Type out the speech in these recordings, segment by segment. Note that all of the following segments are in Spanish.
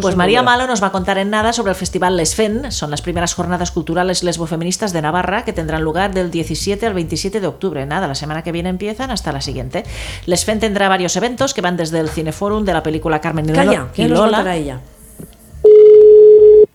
Pues María Malo nos va a contar en nada sobre el Festival Lesfen. Son las primeras jornadas culturales lesbofeministas de Navarra que tendrán lugar del 17 al 27 de octubre. Nada, la semana que viene empiezan hasta la siguiente. Lesfen tendrá varios eventos que van desde el Cineforum de la película Carmen y Calla, y ¿qué nos Lola. contará ella?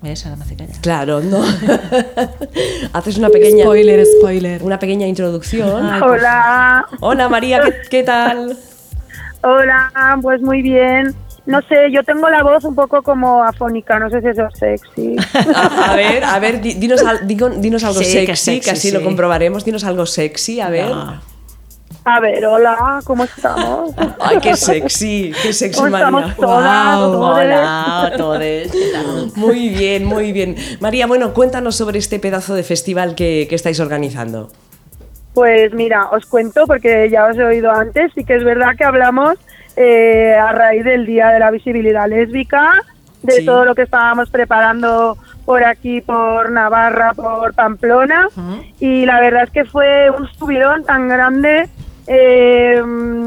¿Ves? Ahora me hace callar. Claro, no. Haces una pequeña, Spoiler, spoiler. una pequeña introducción. Hola, Hola María, ¿qué, qué tal? hola, pues muy bien. No sé, yo tengo la voz un poco como afónica, no sé si eso es sexy. A, a ver, a ver, di- dinos, al- dinos algo Sí, sexy, que así sí. lo comprobaremos. Dinos algo sexy, a ver. No. A ver, hola, ¿cómo estamos? Ay, qué sexy, qué sexy ¿Cómo María. estamos todas? Todes? Hola a todos. ¿Qué tal? Muy bien, muy bien. María, bueno, cuéntanos sobre este pedazo de festival que, que estáis organizando. Pues mira, os cuento porque ya os he oído antes y que es verdad que hablamos eh, a raíz del Día de la Visibilidad Lésbica, de Sí. todo lo que estábamos preparando por aquí, por Navarra, por Pamplona y la verdad es que fue un subidón tan grande, eh,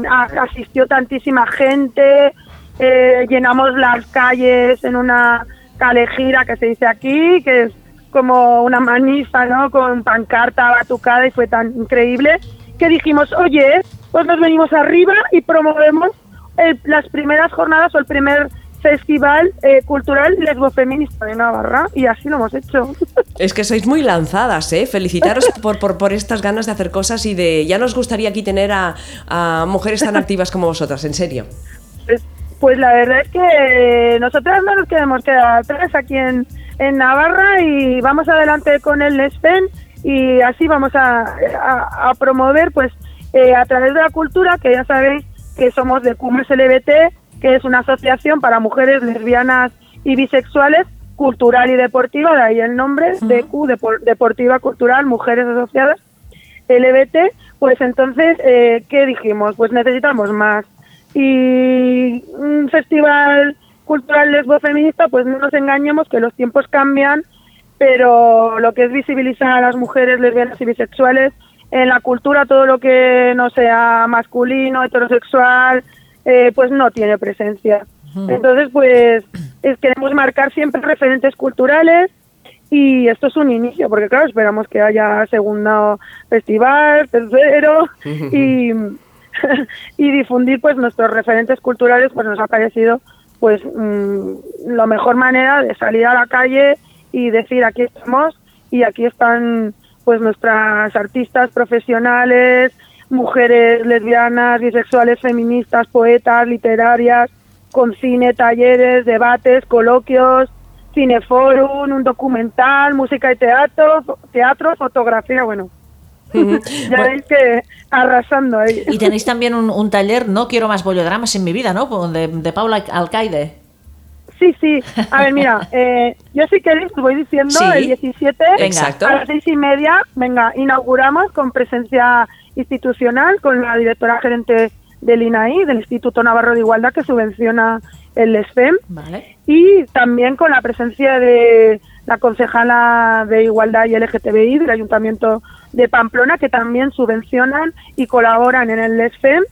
a- asistió tantísima gente, eh, llenamos las calles en una calejira que se dice aquí, que es como una manifa, ¿no? Con pancarta batucada y fue tan increíble que dijimos, oye, pues nos venimos arriba y promovemos el- las primeras jornadas o el primer festival eh, cultural lesbofeminista de Navarra y así lo hemos hecho. Es que sois muy lanzadas, ¿eh? Felicitaros por, por, por estas ganas de hacer cosas y de... Ya nos gustaría aquí tener a, a mujeres tan activas como vosotras, en serio. Pues, pues la verdad es que nosotras no nos queremos quedar atrás aquí en, en Navarra y vamos adelante con el Nespen y así vamos a, a- a promover pues eh, a través de la cultura, que ya sabéis que somos de Cumbres LBT, que es una asociación para mujeres lesbianas y bisexuales, cultural y deportiva, de ahí el nombre, DQ, Depor- Deportiva Cultural, Mujeres Asociadas, LBT, pues entonces, eh, ¿qué dijimos? Pues necesitamos más. Y un festival cultural lesbo feminista, pues no nos engañemos que los tiempos cambian, pero lo que es visibilizar a las mujeres lesbianas y bisexuales en la cultura, todo lo que no sea masculino, heterosexual, eh, pues no tiene presencia. Entonces, pues es- queremos marcar siempre referentes culturales y esto es un inicio, porque claro, esperamos que haya segundo festival, tercero y, y difundir pues nuestros referentes culturales, pues nos ha parecido pues mm, la mejor manera de salir a la calle y decir aquí estamos y aquí están pues nuestras artistas profesionales, mujeres lesbianas, bisexuales, feministas, poetas, literarias, con cine, talleres, debates, coloquios, cineforum, un documental, música y teatro, teatro, fotografía, bueno. ya veis que arrasando ahí. Y tenéis también un, un taller, No quiero más bollodramas en mi vida, ¿no? De, de Paula Alcaide. Sí, sí. A ver, mira, eh, yo si queréis os voy diciendo Sí. el 17 Exacto. a las seis y media, venga, inauguramos con presencia institucional con la directora gerente del INAI, del Instituto Navarro de Igualdad, que subvenciona el SFEM, Vale. y también con la presencia de la concejala de Igualdad y LGTBI del Ayuntamiento de Pamplona, que también subvencionan y colaboran en el SFEM.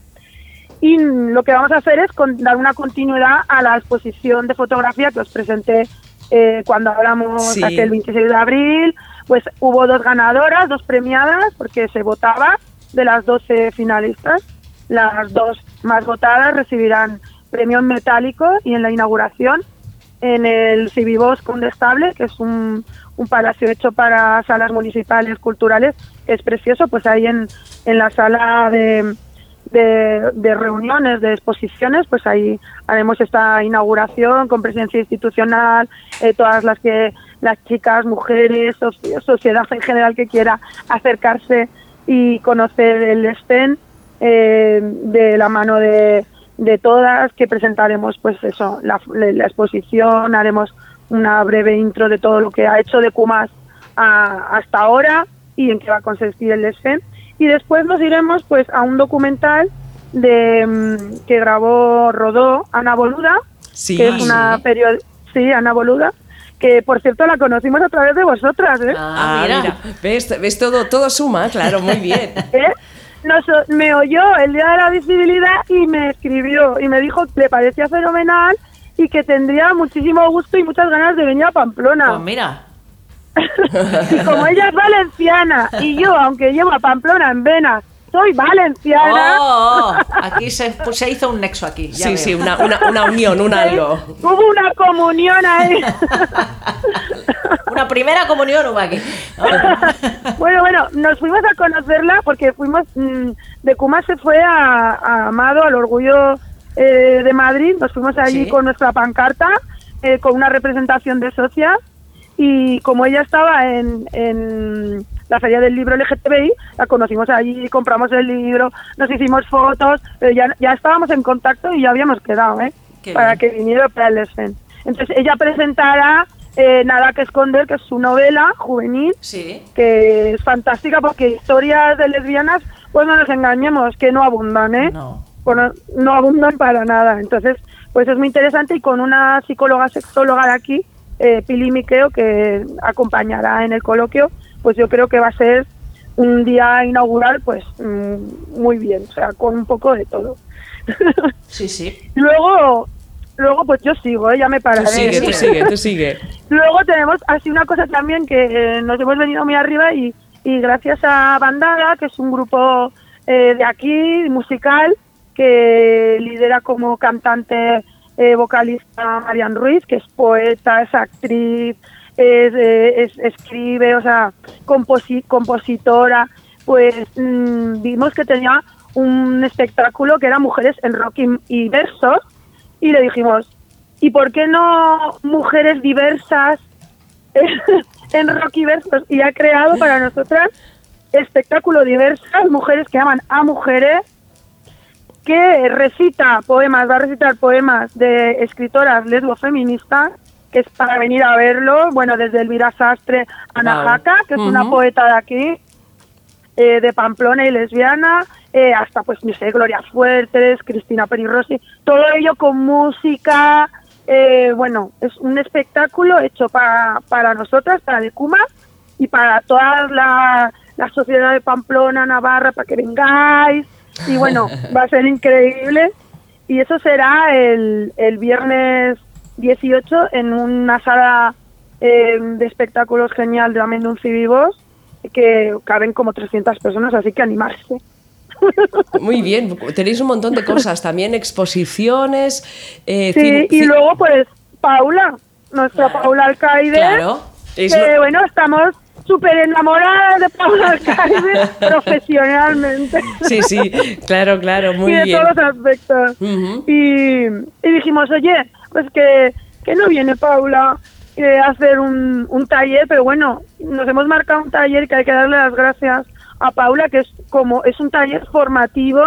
Y lo que vamos a hacer es con- dar una continuidad a la exposición de fotografía que os presenté eh, cuando hablamos Sí. aquel 26 de abril. Pues hubo dos ganadoras, dos premiadas, porque se votaba de las 12 finalistas. Las dos más votadas recibirán premio en metálico y en la inauguración en el Civibos Condestable, que es un, un palacio hecho para salas municipales culturales, que es precioso, pues ahí en, en la sala de, de, de reuniones, de exposiciones, pues ahí haremos esta inauguración con presencia institucional, eh, todas las que las chicas, mujeres, soci- sociedad en general que quiera acercarse y conocer el STEN eh, de la mano de, de todas, que presentaremos pues eso, la, la exposición, haremos una breve intro de todo lo que ha hecho de Cumas a- hasta ahora y en qué va a consistir el SFEM. Y después nos iremos pues a un documental de mm, que grabó, rodó Ana Boluda, Sí, que es una sí. periodista, sí, Ana Boluda, que por cierto la conocimos a través de vosotras, ¿eh? Ah, Ah, mira. mira. ¿Ves, ves todo, todo suma, claro, muy bien. ¿Eh? Nos- me oyó el día de la visibilidad y me escribió y me dijo que le parecía fenomenal y que tendría muchísimo gusto y muchas ganas de venir a Pamplona. Pues mira, Y como ella es valenciana y yo, aunque llevo a Pamplona en venas, soy valenciana. Oh, oh, aquí se, pues se hizo un nexo aquí. ya Sí, veo. sí, una, una, una unión, un algo. Hubo una comunión ahí. Una primera comunión hubo aquí. bueno, bueno, nos fuimos a conocerla porque fuimos mm, de Cuma se fue a, a Amado, al Orgullo eh, de Madrid. Nos fuimos allí Sí. con nuestra pancarta, eh, con una representación de socias. Y como ella estaba en, en la feria del libro LGTBI, la conocimos allí, compramos el libro, nos hicimos fotos, pero ya, ya estábamos en contacto y ya habíamos quedado, ¿eh? Qué para bien. que viniera para el Lesfen. Entonces ella presentará eh, Nada que esconder, que es su novela juvenil, Sí. que es fantástica porque historias de lesbianas, pues no nos engañemos, que no abundan, ¿eh? No. Bueno, no abundan para nada. Entonces, pues es muy interesante y con una psicóloga sexóloga de aquí, eh, Pili Miqueo, que acompañará en el coloquio, pues yo creo que va a ser un día inaugural, pues mm, muy bien, o sea, con un poco de todo. Sí, sí. luego, luego pues yo sigo, ¿eh? ya me Tú pararé. sigue, tú sigue, tú sigue. Luego tenemos así una cosa también que eh, nos hemos venido muy arriba y, y gracias a Bandada, que es un grupo eh, de aquí, musical, que lidera como cantante eh, vocalista Marian Ruiz, que es poeta, es actriz, es, eh, es- escribe, o sea, composi- compositora, pues mm, vimos que tenía un espectáculo que era Mujeres en Rock y, y Versos y le dijimos, ¿y por qué no mujeres diversas en rock y versos? Y ha creado para nosotras espectáculo diversas, mujeres que aman a mujeres, que recita poemas, va a recitar poemas de escritoras lesbo-feministas, que es para venir a verlo, bueno, desde Elvira Sastre, Ana Wow. Jaca, que es una poeta de aquí, eh, de Pamplona y lesbiana, eh, hasta pues, no sé, Gloria Fuertes, Cristina Perirossi, todo ello con música, eh, bueno, es un espectáculo hecho para, para nosotras, para Decuma y para toda la, la sociedad de Pamplona, Navarra, para que vengáis, y bueno, va a ser increíble, y eso será el, el viernes 18 en una sala eh, de espectáculos genial de Mendunci Vivos, que caben como 300 personas, así que animarse. Muy bien, tenéis un montón de cosas, también exposiciones. eh, Sí, y luego pues Paula, nuestra Paula Alcaide, Claro. es que bueno, estamos súper enamoradas de Paula Alcaide profesionalmente. Sí, sí, claro, claro, muy y de bien. todos los aspectos. Y, y dijimos, oye, pues que, que no viene Paula eh, a hacer un, un taller, pero bueno, nos hemos marcado un taller que hay que darle las gracias a Paula, que es como es un taller formativo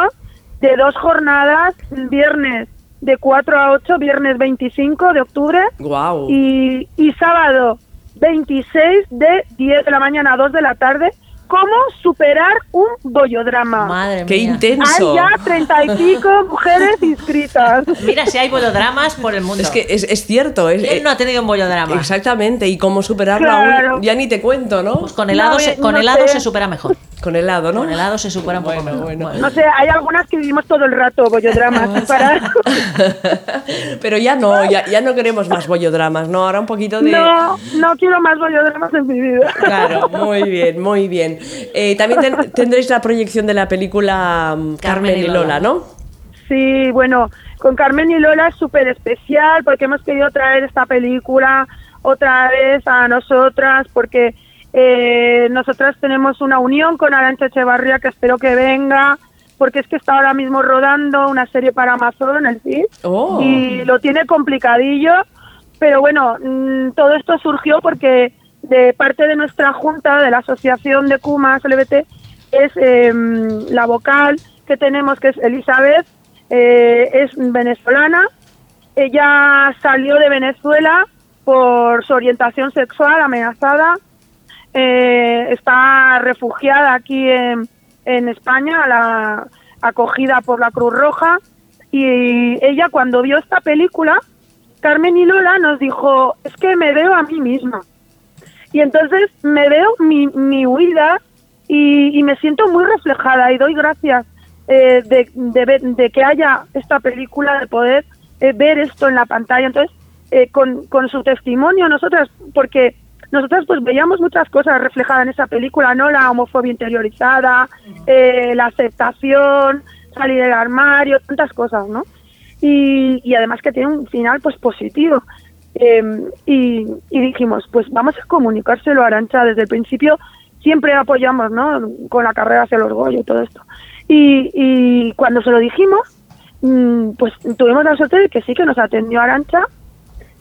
de dos jornadas, viernes de 4 a 8, viernes 25 de octubre Guau. y, y sábado 26 de 10 de la mañana a 2 de la tarde, cómo superar un bollodrama. Madre Qué mía. intenso. Hay ya treinta y pico mujeres inscritas. Mira si hay bollodramas por el mundo. Es que es, es cierto, es, ¿Quién no ha tenido un bollodrama? exactamente, y cómo superarlo Claro. aún, ya ni te cuento, ¿no? Pues con helado, No, se, eh, con no se supera mejor. Con helado, ¿no? Con helado se supera un poco Bueno, bueno. No sé, hay algunas que vivimos todo el rato bollodramas. para... Pero ya no, ya, ya no queremos más bollodramas, ¿no? Ahora un poquito de... No, no quiero más bollodramas en mi vida. Claro, muy bien, muy bien. Eh, también ten- tendréis la proyección de la película mm, Carmen, y Lola, ¿no? Sí, bueno, con Carmen y Lola es súper especial porque hemos querido traer esta película otra vez a nosotras porque eh, nosotras tenemos una unión con Arancha Echevarría que espero que venga porque es que está ahora mismo rodando una serie para Amazon, el CID, Oh. y lo tiene complicadillo, pero bueno, mm, todo esto surgió porque de parte de nuestra junta, de la Asociación de Cumas LBT, es eh, la vocal que tenemos, que es Elizabeth, eh, es venezolana, ella salió de Venezuela por su orientación sexual amenazada, eh, está refugiada aquí en, en España, la, acogida por la Cruz Roja, y ella cuando vio esta película, Carmen y Lola nos dijo, es que me veo a mí misma. Y entonces me veo mi, mi huida y, me siento muy reflejada y doy gracias eh, de, de de que haya esta película, de poder eh, ver esto en la pantalla. Entonces, con, con su testimonio, nosotras, porque nosotras pues veíamos muchas cosas reflejadas en esa película, ¿no? La homofobia interiorizada, eh, la aceptación, salir del armario, tantas cosas, ¿no? Y, y además que tiene un final pues positivo. Eh, y, y dijimos, pues vamos a comunicárselo a Arancha desde el principio, siempre apoyamos, ¿no? Con la carrera hacia los Goya y todo esto. Y, y cuando se lo dijimos, mm, pues tuvimos la suerte de que sí que nos atendió Arancha.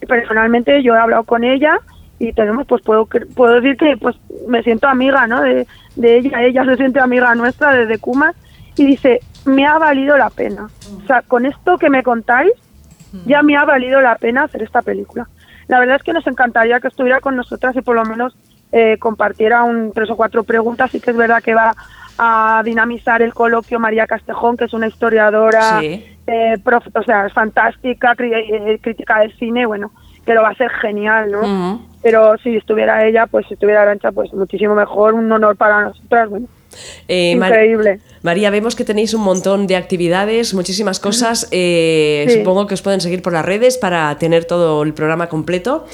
Personalmente yo he hablado con ella y tenemos, pues puedo puedo decir que pues me siento amiga, ¿no? De, de ella, ella se siente amiga nuestra desde Cumas y dice, me ha valido la pena. O sea, con esto que me contáis, ya me ha valido la pena hacer esta película. La verdad es que nos encantaría que estuviera con nosotras y por lo menos eh, compartiera un tres o cuatro preguntas. Sí que es verdad que va a dinamizar el coloquio María Castejón, que es una historiadora, Sí. eh, prof- o sea, es fantástica, eh, crítica del cine, bueno, lo va a hacer genial, ¿no? Pero si estuviera ella, pues si estuviera Arancha, pues muchísimo mejor, un honor para nosotras, bueno, Eh, Mar- increíble. María, vemos que tenéis un montón de actividades, muchísimas cosas. eh, Sí. Supongo que os pueden seguir por las redes para tener todo el programa completo.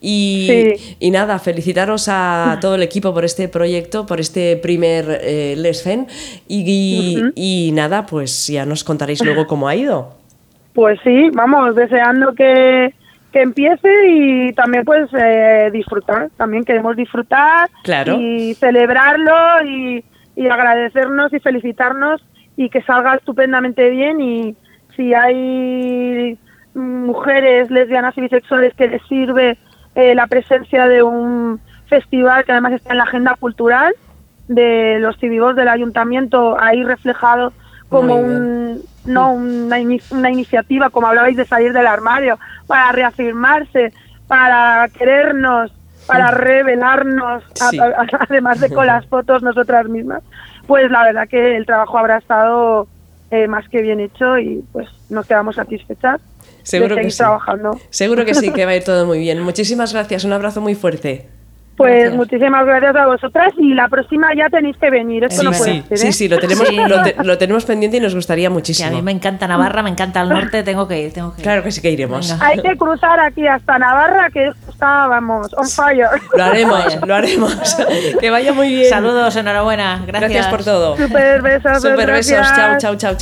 Y, Sí. y nada, felicitaros a todo el equipo por este proyecto, por este primer eh, Les Fen. Y, y nada, pues ya nos contaréis luego cómo ha ido. Pues sí, vamos, deseando que, que empiece y también pues eh, disfrutar, también queremos disfrutar Claro. y celebrarlo y, y agradecernos y felicitarnos y que salga estupendamente bien y si hay mujeres lesbianas y bisexuales que les sirve eh, la presencia de un festival que además está en la agenda cultural de los cívigos del ayuntamiento ahí reflejado como un no una, una iniciativa como hablabais de salir del armario para reafirmarse para querernos para revelarnos a- Sí. a- además de con las fotos nosotras mismas pues la verdad que el trabajo habrá estado eh, más que bien hecho y pues nos quedamos satisfechas Seguro de que sí. trabajando Seguro que sí, que va a ir todo muy bien. Muchísimas gracias, un abrazo muy fuerte. Pues Gracias. muchísimas gracias a vosotras y la próxima ya tenéis que venir esto Sí, no sí. puede ser Sí, ¿eh? sí, lo tenemos, Sí. Lo, te- lo tenemos pendiente y nos gustaría Que muchísimo. a mí me encanta Navarra, me encanta el norte, tengo que ir, tengo que ir. Claro que sí que iremos. Venga. hay que cruzar aquí hasta Navarra que esto está vamos on fire Lo haremos, lo haremos. que vaya muy bien. Saludos, enhorabuena, gracias. Gracias por todo. super besos Super besos. chao, chao. chao.